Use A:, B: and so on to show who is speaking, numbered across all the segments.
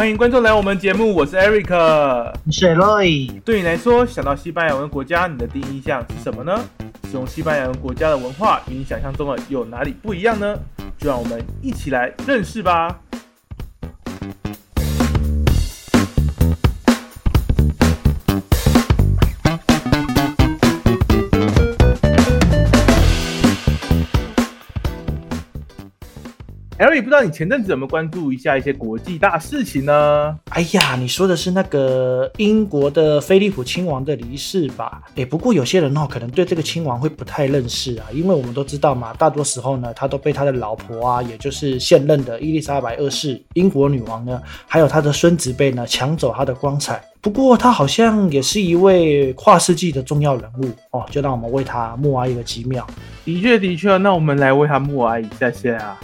A: 欢迎观众来我们节目，我是 Eric，
B: 我是 Roy。
A: 对你来说，想到西班牙文国家，你的第一印象是什么呢？使用西班牙文国家的文化与你想象中的有哪里不一样呢？就让我们一起来认识吧。Eric，不知道你前阵子有没有关注一下一些国际大事情呢？
B: 哎呀，你说的是那个英国的菲利普亲王的离世吧？哎，不过有些人哦，可能对这个亲王会不太认识啊，因为我们都知道嘛，大多时候呢，他都被他的老婆啊，也就是现任的伊丽莎白二世英国女王呢，还有他的孙子辈呢，抢走他的光彩。不过他好像也是一位跨世纪的重要人物哦，就让我们为他默哀一个几秒。
A: 的确，的确，那我们来为他默哀一下下啊。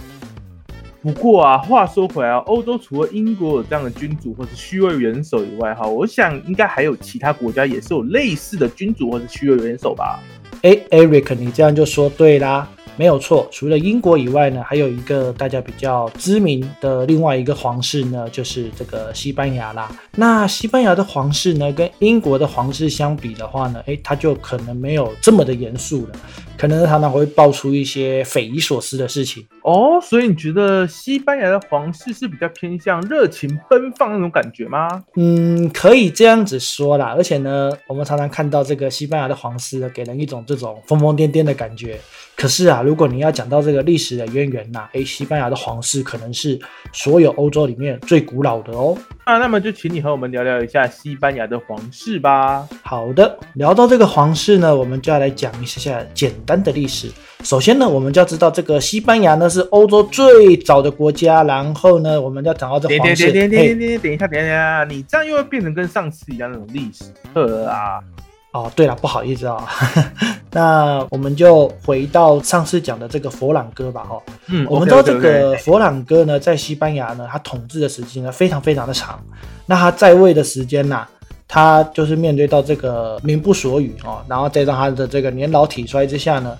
A: 不过啊，话说回来啊，欧洲除了英国有这样的君主或者虚位元首以外，哈，我想应该还有其他国家也是有类似的君主或者虚位元首吧？
B: 哎，Eric，你这样就说对啦。没有错，除了英国以外呢，还有一个大家比较知名的另外一个皇室呢，就是这个西班牙啦。那西班牙的皇室呢，跟英国的皇室相比的话呢，诶，它就可能没有这么的严肃了，可能常常会爆出一些匪夷所思的事情
A: 哦。所以你觉得西班牙的皇室是比较偏向热情奔放那种感觉吗？
B: 嗯，可以这样子说啦。而且呢，我们常常看到这个西班牙的皇室给人一种这种疯疯癫癫的感觉。可是啊，如果你要讲到这个历史的渊源呐，诶，西班牙的皇室可能是所有欧洲里面最古老的哦。
A: 那那么就请你和我们聊聊一下西班牙的皇室吧。
B: 好的，聊到这个皇室呢，我们就要来讲一下简单的历史。首先呢，我们就要知道这个西班牙呢是欧洲最早的国家。然后呢，我们要讲到这皇室。
A: 等等等等等等一下，等一下，你这样又会变成跟上次一样那种历史课啊。
B: 哦，对了，不好意思啊，那我们就回到上次讲的这个佛朗哥吧，哈，嗯，我们知道这个佛朗哥呢，在西班牙呢，他统治的时间呢非常非常的长，那他在位的时间呢，他就是面对到这个民不所语哦，然后再让他的这个年老体衰之下呢。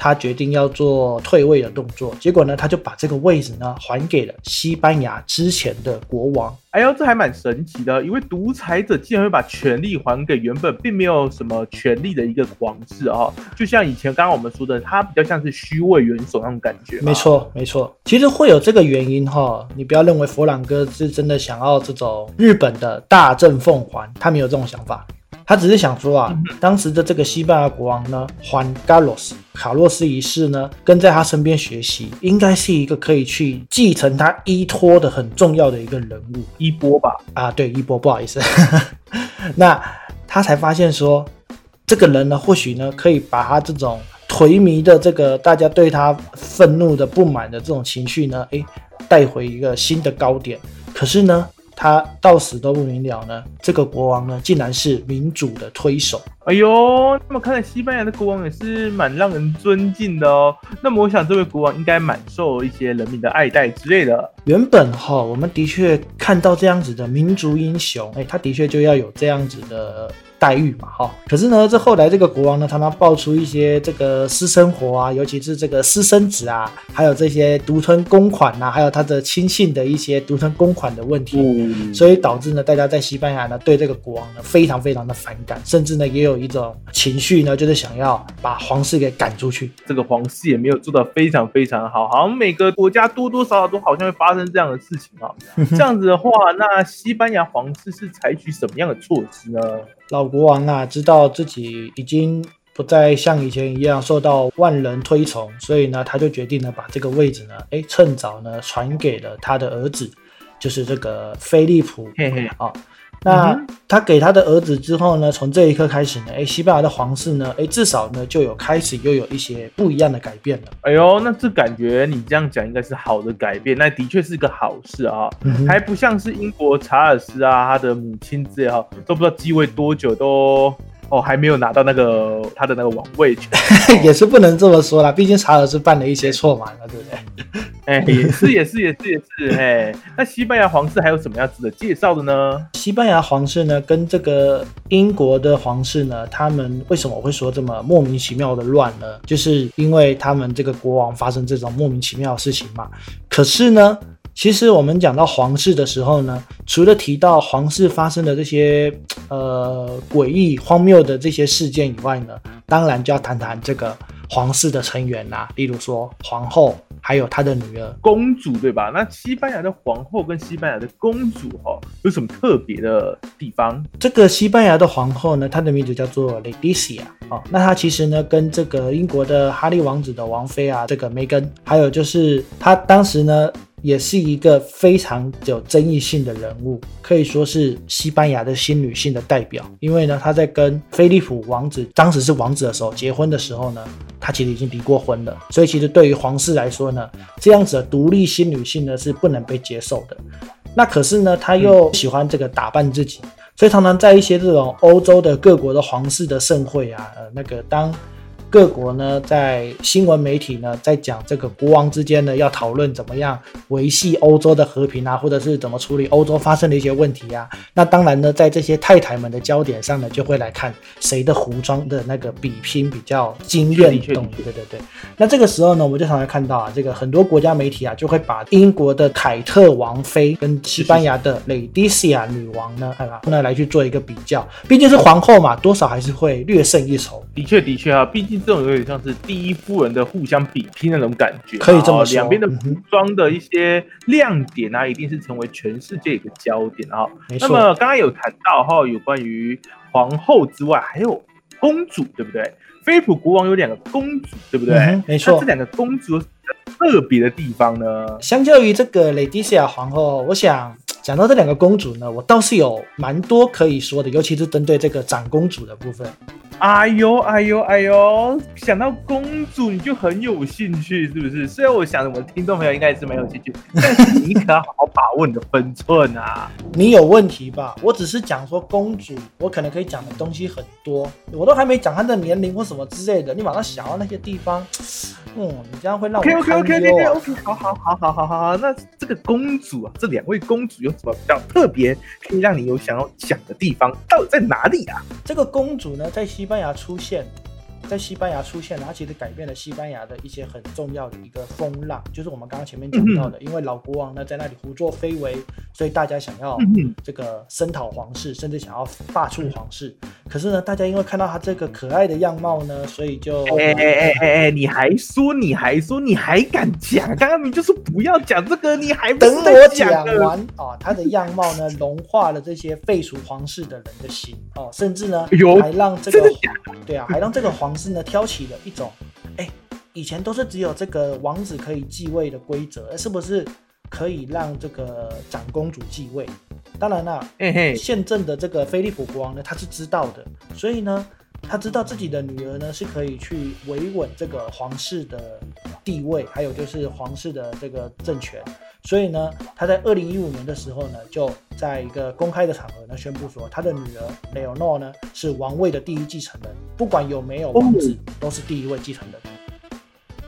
B: 他决定要做退位的动作，结果呢，他就把这个位置呢还给了西班牙之前的国王。
A: 哎呦，这还蛮神奇的，一位独裁者竟然会把权力还给原本并没有什么权力的一个皇室啊！就像以前刚刚我们说的，他比较像是虚位元首那种感觉。
B: 没错，没错，其实会有这个原因哈。你不要认为佛朗哥是真的想要这种日本的大政奉还，他没有这种想法。他只是想说啊，当时的这个西班牙国王呢，欢卡洛斯卡洛斯一世呢，跟在他身边学习，应该是一个可以去继承他依托的很重要的一个人物，
A: 衣钵吧？
B: 啊，对，衣钵，不好意思。那他才发现说，这个人呢，或许呢，可以把他这种颓靡的这个大家对他愤怒的不满的这种情绪呢，诶，带回一个新的高点。可是呢？他到死都不明了呢。这个国王呢，竟然是民主的推手。
A: 哎呦，那么看来西班牙的国王也是蛮让人尊敬的哦。那么我想，这位国王应该蛮受一些人民的爱戴之类的。
B: 原本哈，我们的确看到这样子的民族英雄，哎，他的确就要有这样子的。待遇嘛，哈，可是呢，这后来这个国王呢，他妈爆出一些这个私生活啊，尤其是这个私生子啊，还有这些独吞公款呐，还有他的亲信的一些独吞公款的问题，所以导致呢，大家在西班牙呢，对这个国王呢，非常非常的反感，甚至呢，也有一种情绪呢，就是想要把皇室给赶出去。
A: 这个皇室也没有做到非常非常好，好像每个国家多多少少都好像会发生这样的事情啊。这样子的话，那西班牙皇室是采取什么样的措施呢？
B: 老国王啊，知道自己已经不再像以前一样受到万人推崇，所以呢，他就决定呢，把这个位置呢，哎，趁早呢，传给了他的儿子，就是这个菲利普。嘿嘿啊。那他给他的儿子之后呢？从这一刻开始呢，哎，西班牙的皇室呢，哎，至少呢就有开始又有一些不一样的改变了。
A: 哎呦，那这感觉你这样讲应该是好的改变，那的确是个好事啊，还不像是英国查尔斯啊，他的母亲之类哈，都不知道继位多久都。哦，还没有拿到那个他的那个王位权，
B: 也是不能这么说啦。毕竟查尔斯犯了一些错嘛，对不
A: 对？哎，也是，也是，也是，也是。哎，那西班牙皇室还有什么样子的介绍的呢？
B: 西班牙皇室呢，跟这个英国的皇室呢，他们为什么会说这么莫名其妙的乱呢？就是因为他们这个国王发生这种莫名其妙的事情嘛。可是呢？其实我们讲到皇室的时候呢，除了提到皇室发生的这些呃诡异荒谬的这些事件以外呢，当然就要谈谈这个皇室的成员啦，例如说皇后。还有她的女儿
A: 公主，对吧？那西班牙的皇后跟西班牙的公主，哈，有什么特别的地方？
B: 这个西班牙的皇后呢，她的名字叫做 Leticia 哦。那她其实呢，跟这个英国的哈利王子的王妃啊，这个梅根，还有就是她当时呢。也是一个非常有争议性的人物，可以说是西班牙的新女性的代表。因为呢，她在跟菲利普王子当时是王子的时候结婚的时候呢，她其实已经离过婚了。所以其实对于皇室来说呢，这样子的独立新女性呢是不能被接受的。那可是呢，她又喜欢这个打扮自己，所以常常在一些这种欧洲的各国的皇室的盛会啊，呃，那个当。各国呢，在新闻媒体呢，在讲这个国王之间呢，要讨论怎么样维系欧洲的和平啊，或者是怎么处理欧洲发生的一些问题啊。那当然呢，在这些太太们的焦点上呢，就会来看谁的服装的那个比拼比较惊艳动。对对对。那这个时候呢，我们就常常看到啊，这个很多国家媒体啊，就会把英国的凯特王妃跟西班牙的蕾迪西亚女王呢，哎吧，那来去做一个比较。毕竟是皇后嘛，多少还是会略胜一筹。
A: 的确，的确啊，毕竟。这种有点像是第一夫人的互相比拼那种感觉，
B: 可以这么说。
A: 两边的服装的一些亮点啊，一定是成为全世界一个焦点啊。那么刚刚有谈到哈，有关于皇后之外，还有公主，对不对？菲普国王有两个公主，对不对？
B: 没错。
A: 这两个公主特别的地方呢？
B: 相较于这个雷迪西亚皇后，我想讲到这两个公主呢，我倒是有蛮多可以说的，尤其是针对这个长公主的部分。
A: 哎呦哎呦哎呦！想到公主你就很有兴趣，是不是？虽然我想我们听众朋友应该也是蛮有兴趣，但是你可要好好把握你的分寸啊！
B: 你有问题吧？我只是讲说公主，我可能可以讲的东西很多，我都还没讲她的年龄或什么之类的，你马上想到那些地方，嗯，你这样会让我
A: OK OK OK OK OK，好好好好好好好，那这个公主啊，这两位公主有什么比较特别，可以让你有想要讲的地方？到底在哪里啊？
B: 这个公主呢，在西。西班牙出现。在西班牙出现，它其实改变了西班牙的一些很重要的一个风浪，就是我们刚刚前面讲到的，因为老国王呢在那里胡作非为，所以大家想要这个声讨皇室，甚至想要罢黜皇室。可是呢，大家因为看到他这个可爱的样貌呢，所以就
A: 哎哎哎哎哎，你还说你还说你还敢讲？刚刚你就是不要讲这个，你还
B: 等我讲完啊！他的样貌呢，融化了这些废除皇室的人的心哦，甚至呢，还让这个对啊，还让这个皇。是呢，挑起了一种，哎，以前都是只有这个王子可以继位的规则，是不是可以让这个长公主继位？当然了，现政的这个菲利普国王呢，他是知道的，所以呢，他知道自己的女儿呢是可以去维稳这个皇室的地位，还有就是皇室的这个政权。所以呢，他在二零一五年的时候呢，就在一个公开的场合呢，宣布说，他的女儿雷欧诺呢是王位的第一继承人，不管有没有王子，都是第一位继承人。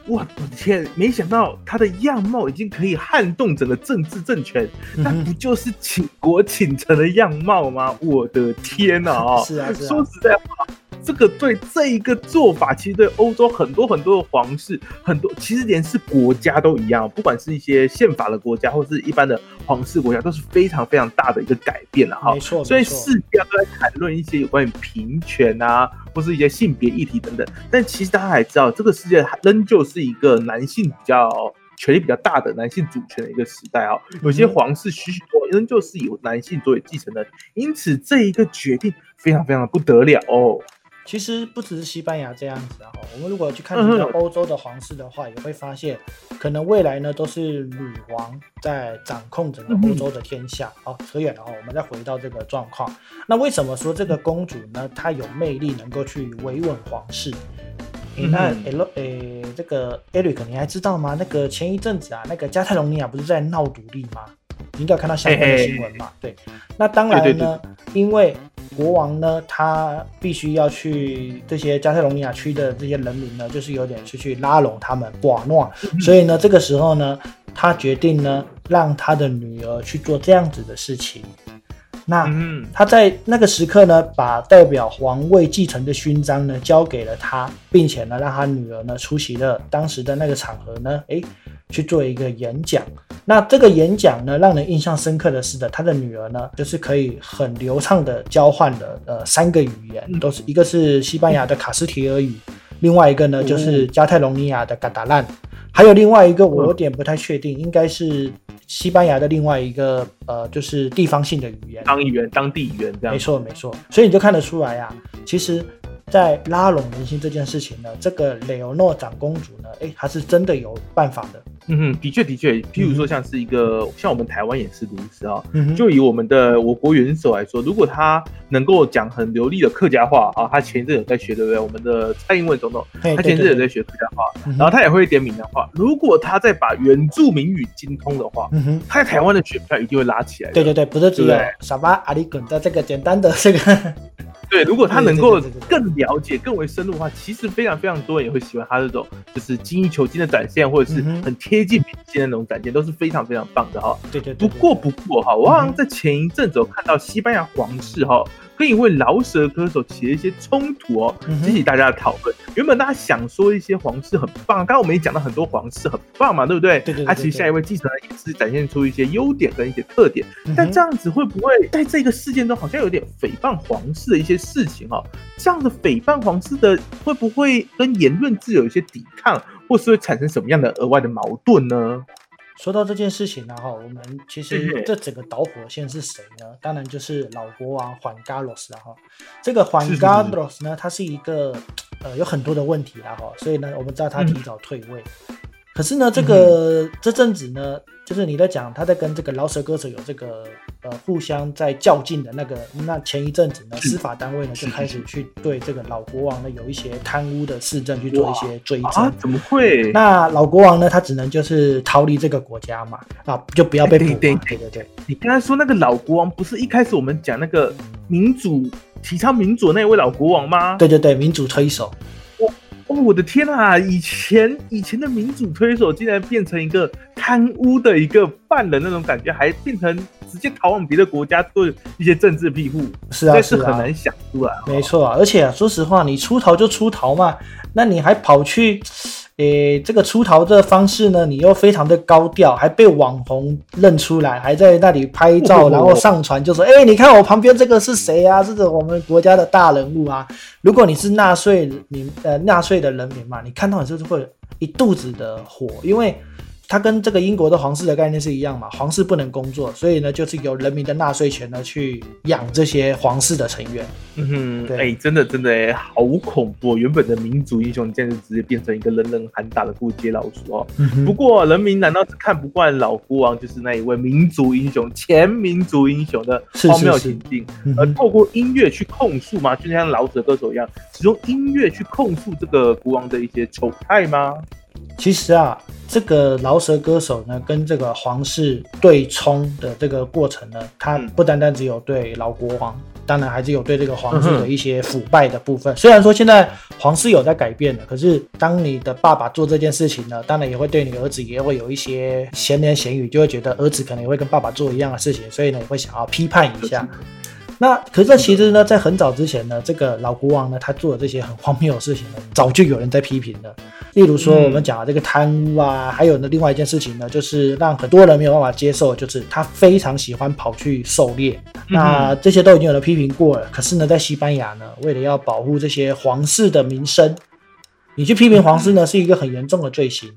A: 我的天，没想到他的样貌已经可以撼动整个政治政权，那不就是倾国倾城的样貌吗？我的天哪！
B: 是啊，
A: 说实在话。这个对这一个做法，其实对欧洲很多很多的皇室，很多其实连是国家都一样，不管是一些宪法的国家，或是一般的皇室国家，都是非常非常大的一个改变了哈。
B: 没错，
A: 所以世界都在谈论一些有关于平权啊，或是一些性别议题等等。但其实大家还知道，这个世界仍旧是一个男性比较权力比较大的男性主权的一个时代啊。有些皇室许许多多仍旧是由男性作为继承人，因此这一个决定非常非常的不得了哦。
B: 其实不只是西班牙这样子啊，我们如果去看整个欧洲的皇室的话，也会发现，可能未来呢都是女王在掌控整个欧洲的天下。好，扯远了哈，我们再回到这个状况。那为什么说这个公主呢？她有魅力，能够去维稳皇室？那 L 诶，这个 Eric，你还知道吗？那个前一阵子啊，那个加泰隆尼亚不是在闹独立吗？你应该看到相关的新闻嘛？对，那当然呢，因为。国王呢，他必须要去这些加泰隆尼亚区的这些人民呢，就是有点是去拉拢他们，寡诺。所以呢，这个时候呢，他决定呢，让他的女儿去做这样子的事情。那他在那个时刻呢，把代表皇位继承的勋章呢，交给了他，并且呢，让他女儿呢出席了当时的那个场合呢，诶，去做一个演讲。那这个演讲呢，让人印象深刻的是的，他的女儿呢，就是可以很流畅的交换的呃三个语言，都是一个是西班牙的卡斯提尔语，另外一个呢就是加泰隆尼亚的嘎达兰，还有另外一个我有点不太确定，应该是西班牙的另外一个呃就是地方性的语言，
A: 当语言当地语言这样。
B: 没错没错，所以你就看得出来啊，其实。在拉拢人心这件事情呢，这个雷欧诺长公主呢，哎，她是真的有办法的。
A: 嗯哼，的确的确，譬如说像是一个，像我们台湾也是如此啊嗯。就以我们的我国元首来说，如果他能够讲很流利的客家话啊，他前一阵有在学，对不对？我们的蔡英文总统，他前一阵有在学客家话，然后他也会一点闽南话。如果他再把原住民语精通的话，他在台湾的选票一定会拉起来。
B: 对对对，不是只有傻巴阿里滚的这个简单的这个。
A: 对，如果他能够更了解、更为深入的话，其实非常非常多人也会喜欢他这种就是精益求精的展现，或者是很贴近民心的那种展现，都是非常非常棒的哈。
B: 对对。
A: 不过不过哈，我好像在前一阵子有看到西班牙皇室哈。跟一位饶舌歌手起了一些冲突哦，激起大家的讨论。原本大家想说一些皇室很棒，刚刚我们也讲到很多皇室很棒嘛，对不对？
B: 对对。
A: 他其实下一位继承人也是展现出一些优点跟一些特点，但这样子会不会在这个事件中好像有点诽谤皇室的一些事情哦？这样的诽谤皇室的会不会跟言论自由有一些抵抗，或是会产生什么样的额外的矛盾呢？
B: 说到这件事情呢，哈，我们其实这整个导火线是谁呢？当然就是老国王缓加罗斯了哈。这个缓加罗斯呢，他是一个呃有很多的问题了哈，所以呢，我们知道他提早退位。可是呢，这个这阵子呢，就是你在讲他在跟这个饶舌歌手有这个呃互相在较劲的那个，那前一阵子呢，司法单位呢就开始去对这个老国王呢有一些贪污的事政去做一些追证。
A: 怎么会？
B: 那老国王呢，他只能就是逃离这个国家嘛，啊，就不要被捕。对对对，
A: 你刚才说那个老国王不是一开始我们讲那个民主提倡民主那位老国王吗？
B: 对对对，民主推手。
A: 我的天啊！以前以前的民主推手竟然变成一个贪污的一个犯人，那种感觉还变成直接逃往别的国家做一些政治庇护，
B: 是啊，
A: 是很难想出来。
B: 没错啊，而且说实话，你出逃就出逃嘛，那你还跑去。诶，这个出逃的方式呢，你又非常的高调，还被网红认出来，还在那里拍照，然后上传，就说：“哎，你看我旁边这个是谁啊？这是我们国家的大人物啊！如果你是纳税民，呃，纳税的人民嘛，你看到你就是会一肚子的火，因为。”它跟这个英国的皇室的概念是一样嘛？皇室不能工作，所以呢，就是由人民的纳税钱呢去养这些皇室的成员。
A: 嗯哼，哎，真的真的哎，好恐怖！原本的民族英雄，现在直接变成一个人人喊打的过街老鼠哦。不过人民难道是看不惯老国王，就是那一位民族英雄、前民族英雄的荒谬情境，而透过音乐去控诉吗？就像老者歌手一样，使用音乐去控诉这个国王的一些丑态吗？
B: 其实啊，这个饶舌歌手呢，跟这个皇室对冲的这个过程呢，他不单单只有对老国王，当然还是有对这个皇室的一些腐败的部分。虽然说现在皇室有在改变了，可是当你的爸爸做这件事情呢，当然也会对你儿子也会有一些闲言闲语，就会觉得儿子可能也会跟爸爸做一样的事情，所以呢，也会想要批判一下。那可是其实呢，在很早之前呢，这个老国王呢，他做的这些很荒谬的事情呢，早就有人在批评了。例如说，我们讲的这个贪污啊，还有呢，另外一件事情呢，就是让很多人没有办法接受，就是他非常喜欢跑去狩猎。那这些都已经有人批评过了。可是呢，在西班牙呢，为了要保护这些皇室的名声，你去批评皇室呢，是一个很严重的罪行。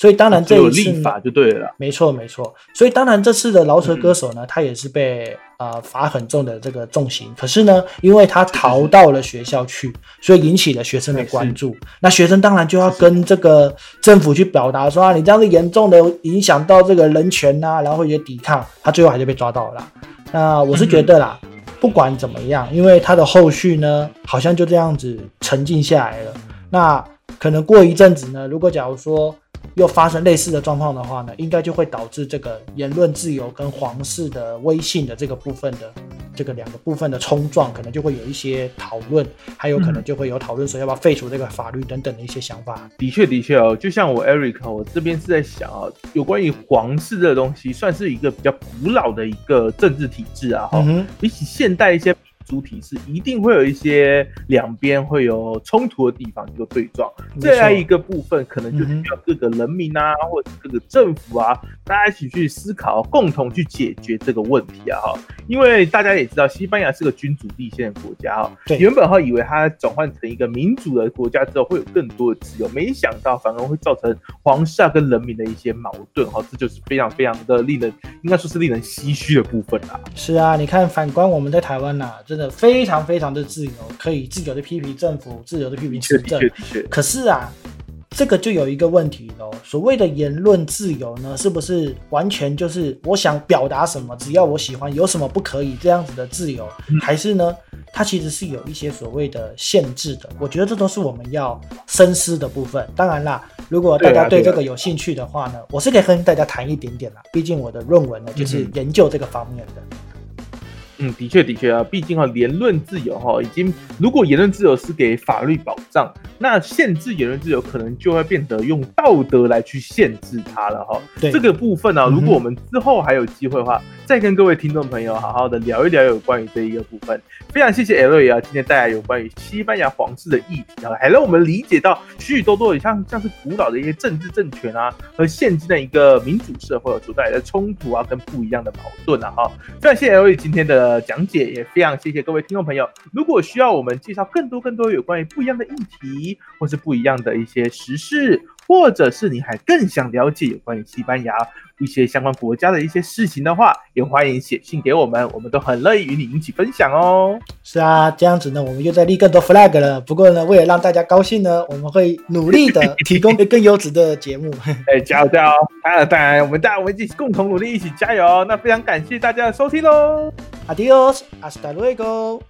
B: 所以当然这一次
A: 立法就对了，
B: 没错没错。所以当然这次的饶舌歌手呢，他也是被呃罚很重的这个重刑。可是呢，因为他逃到了学校去，所以引起了学生的关注。那学生当然就要跟这个政府去表达说啊，你这样子严重的影响到这个人权呐，然后也抵抗。他最后还是被抓到了。那我是觉得啦，不管怎么样，因为他的后续呢，好像就这样子沉静下来了。那可能过一阵子呢，如果假如说。又发生类似的状况的话呢，应该就会导致这个言论自由跟皇室的威信的这个部分的这个两个部分的冲撞，可能就会有一些讨论，还有可能就会有讨论说要不要废除这个法律等等的一些想法。
A: 的确，的确哦，就像我 Eric，我这边是在想啊，有关于皇室这个东西，算是一个比较古老的一个政治体制啊，哈，比起现代一些。主体是一定会有一些两边会有冲突的地方，一个对撞。这样一个部分，可能就需要各个人民啊，或者各个政府啊，大家一起去思考，共同去解决这个问题啊！哈，因为大家也知道，西班牙是个君主立宪的国家哈。
B: 对。
A: 原本哈以为它转换成一个民主的国家之后，会有更多的自由，没想到反而会造成皇室跟人民的一些矛盾哈。这就是非常非常的令人，应该说是令人唏嘘的部分啦。
B: 是啊，你看，反观我们在台湾呐，真的非常非常的自由，可以自由的批评政府，自由的批评执政。可是啊。这个就有一个问题喽，所谓的言论自由呢，是不是完全就是我想表达什么，只要我喜欢，有什么不可以这样子的自由？还是呢，它其实是有一些所谓的限制的？我觉得这都是我们要深思的部分。当然啦，如果大家对这个有兴趣的话呢，我是可以跟大家谈一点点啦，毕竟我的论文呢就是研究这个方面的。
A: 嗯，的确的确啊，毕竟哈，言论自由哈，已经如果言论自由是给法律保障，那限制言论自由可能就会变得用道德来去限制它了哈。
B: 对
A: 这个部分呢，如果我们之后还有机会的话，再跟各位听众朋友好好的聊一聊有关于这一个部分。非常谢谢 L 也啊，今天带来有关于西班牙皇室的议题啊，还让我们理解到许许多多像像是古老的一些政治政权啊，和现今的一个民主社会所带来的冲突啊，跟不一样的矛盾啊哈。非常谢谢 L 今天的。呃，讲解也非常谢谢各位听众朋友。如果需要我们介绍更多更多有关于不一样的议题，或是不一样的一些时事，或者是你还更想了解有关于西班牙一些相关国家的一些事情的话，也欢迎写信给我们，我们都很乐意与你一起分享哦。
B: 是啊，这样子呢，我们又在立更多 flag 了。不过呢，为了让大家高兴呢，我们会努力的提供更优质的节目。
A: 哎，加油加油！当然当然，我们大家我们一起共同努力，一起加油。那非常感谢大家的收听喽。
B: Adiós, hasta luego.